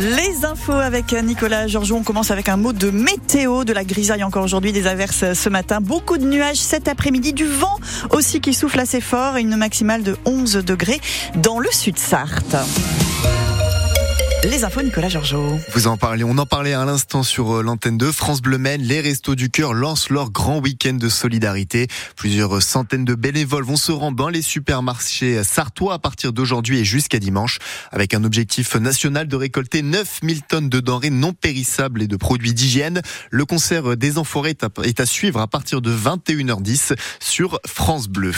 Les infos avec Nicolas Georgiou. On commence avec un mot de météo, de la grisaille encore aujourd'hui, des averses ce matin. Beaucoup de nuages cet après-midi, du vent aussi qui souffle assez fort une maximale de 11 degrés dans le sud Sarthe. Les infos, Nicolas Georgeot. Vous en parlez, on en parlait à l'instant sur euh, l'antenne de France Bleu Maine. Les Restos du Cœur lancent leur grand week-end de solidarité. Plusieurs centaines de bénévoles vont se rendre dans les supermarchés sartois à partir d'aujourd'hui et jusqu'à dimanche, avec un objectif national de récolter 9000 tonnes de denrées non périssables et de produits d'hygiène. Le concert des Enfoirés est à suivre à partir de 21h10 sur France Bleu.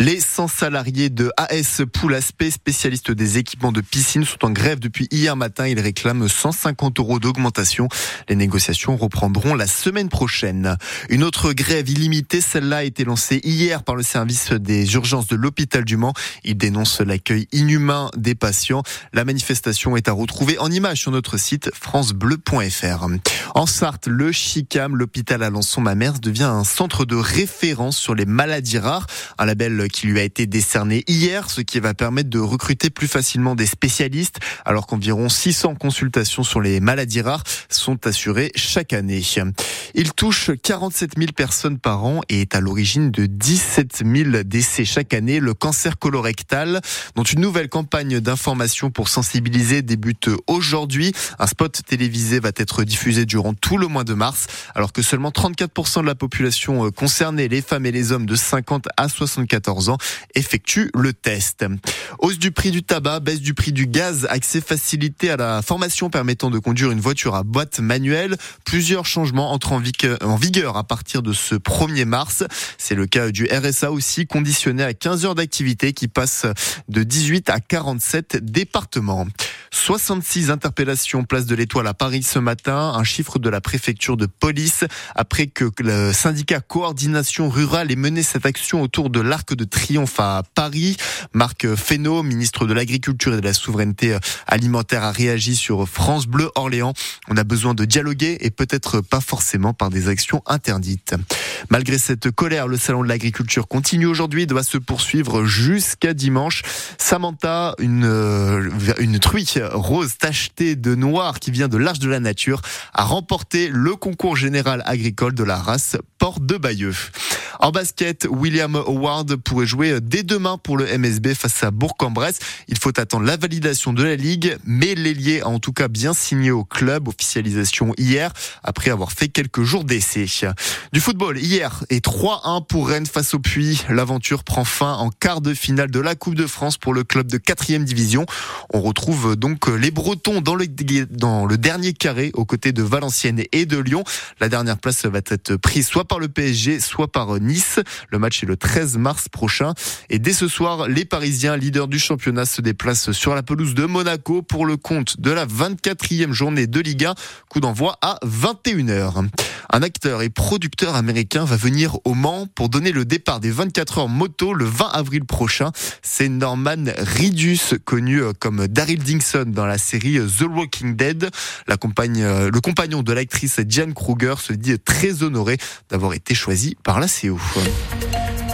Les 100 salariés de AS Poulaspé, spécialistes des équipements de piscine, sont en grève depuis Hier matin, il réclame 150 euros d'augmentation. Les négociations reprendront la semaine prochaine. Une autre grève illimitée, celle-là a été lancée hier par le service des urgences de l'hôpital du Mans. Il dénonce l'accueil inhumain des patients. La manifestation est à retrouver en image sur notre site francebleu.fr. En Sarthe, le CHICAM, l'hôpital Alençon-Mamers, devient un centre de référence sur les maladies rares. Un label qui lui a été décerné hier, ce qui va permettre de recruter plus facilement des spécialistes, alors qu'environ Environ 600 consultations sur les maladies rares sont assurées chaque année. Il touche 47 000 personnes par an et est à l'origine de 17 000 décès chaque année. Le cancer colorectal, dont une nouvelle campagne d'information pour sensibiliser débute aujourd'hui. Un spot télévisé va être diffusé durant tout le mois de mars, alors que seulement 34% de la population concernée, les femmes et les hommes de 50 à 74 ans, effectuent le test. Hausse du prix du tabac, baisse du prix du gaz, accès facile à la formation permettant de conduire une voiture à boîte manuelle. Plusieurs changements entrent en vigueur à partir de ce 1er mars. C'est le cas du RSA aussi, conditionné à 15 heures d'activité qui passe de 18 à 47 départements. 66 interpellations place de l'Étoile à Paris ce matin, un chiffre de la préfecture de police après que le syndicat Coordination Rurale ait mené cette action autour de l'Arc de Triomphe à Paris. Marc Fesneau, ministre de l'Agriculture et de la Souveraineté Alimentaire, a réagi sur France Bleu Orléans. On a besoin de dialoguer et peut-être pas forcément par des actions interdites. Malgré cette colère, le salon de l'agriculture continue aujourd'hui, doit se poursuivre jusqu'à dimanche. Samantha, une, euh, une truie rose tachetée de noir qui vient de l'Arche de la Nature, a remporté le concours général agricole de la race Port de Bayeux. En basket, William Howard pourrait jouer dès demain pour le MSB face à Bourg-en-Bresse. Il faut attendre la validation de la Ligue, mais l'ailier a en tout cas bien signé au club, officialisation hier, après avoir fait quelques jours d'essai. Du football, hier, et 3-1 pour Rennes face au Puy. L'aventure prend fin en quart de finale de la Coupe de France pour le club de 4 division. On retrouve donc les Bretons dans le, dans le dernier carré aux côtés de Valenciennes et de Lyon. La dernière place va être prise soit par le PSG, soit par Nice. Le match est le 13 mars prochain. Et dès ce soir, les Parisiens, leaders du championnat, se déplacent sur la pelouse de Monaco pour le compte de la 24e journée de Ligue 1. Coup d'envoi à 21h. Un acteur et producteur américain va venir au Mans pour donner le départ des 24 heures moto le 20 avril prochain. C'est Norman Ridus, connu euh, comme Daryl Dingson dans la série euh, The Walking Dead. Euh, le compagnon de l'actrice Diane Kruger se dit très honoré d'avoir été choisi par la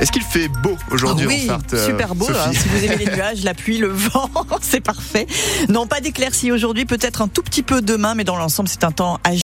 Est-ce qu'il fait beau aujourd'hui oui, en Super beau. Hein, si vous aimez les nuages, la pluie, le vent, c'est parfait. Non, pas d'éclaircies aujourd'hui, peut-être un tout petit peu demain, mais dans l'ensemble, c'est un temps agité.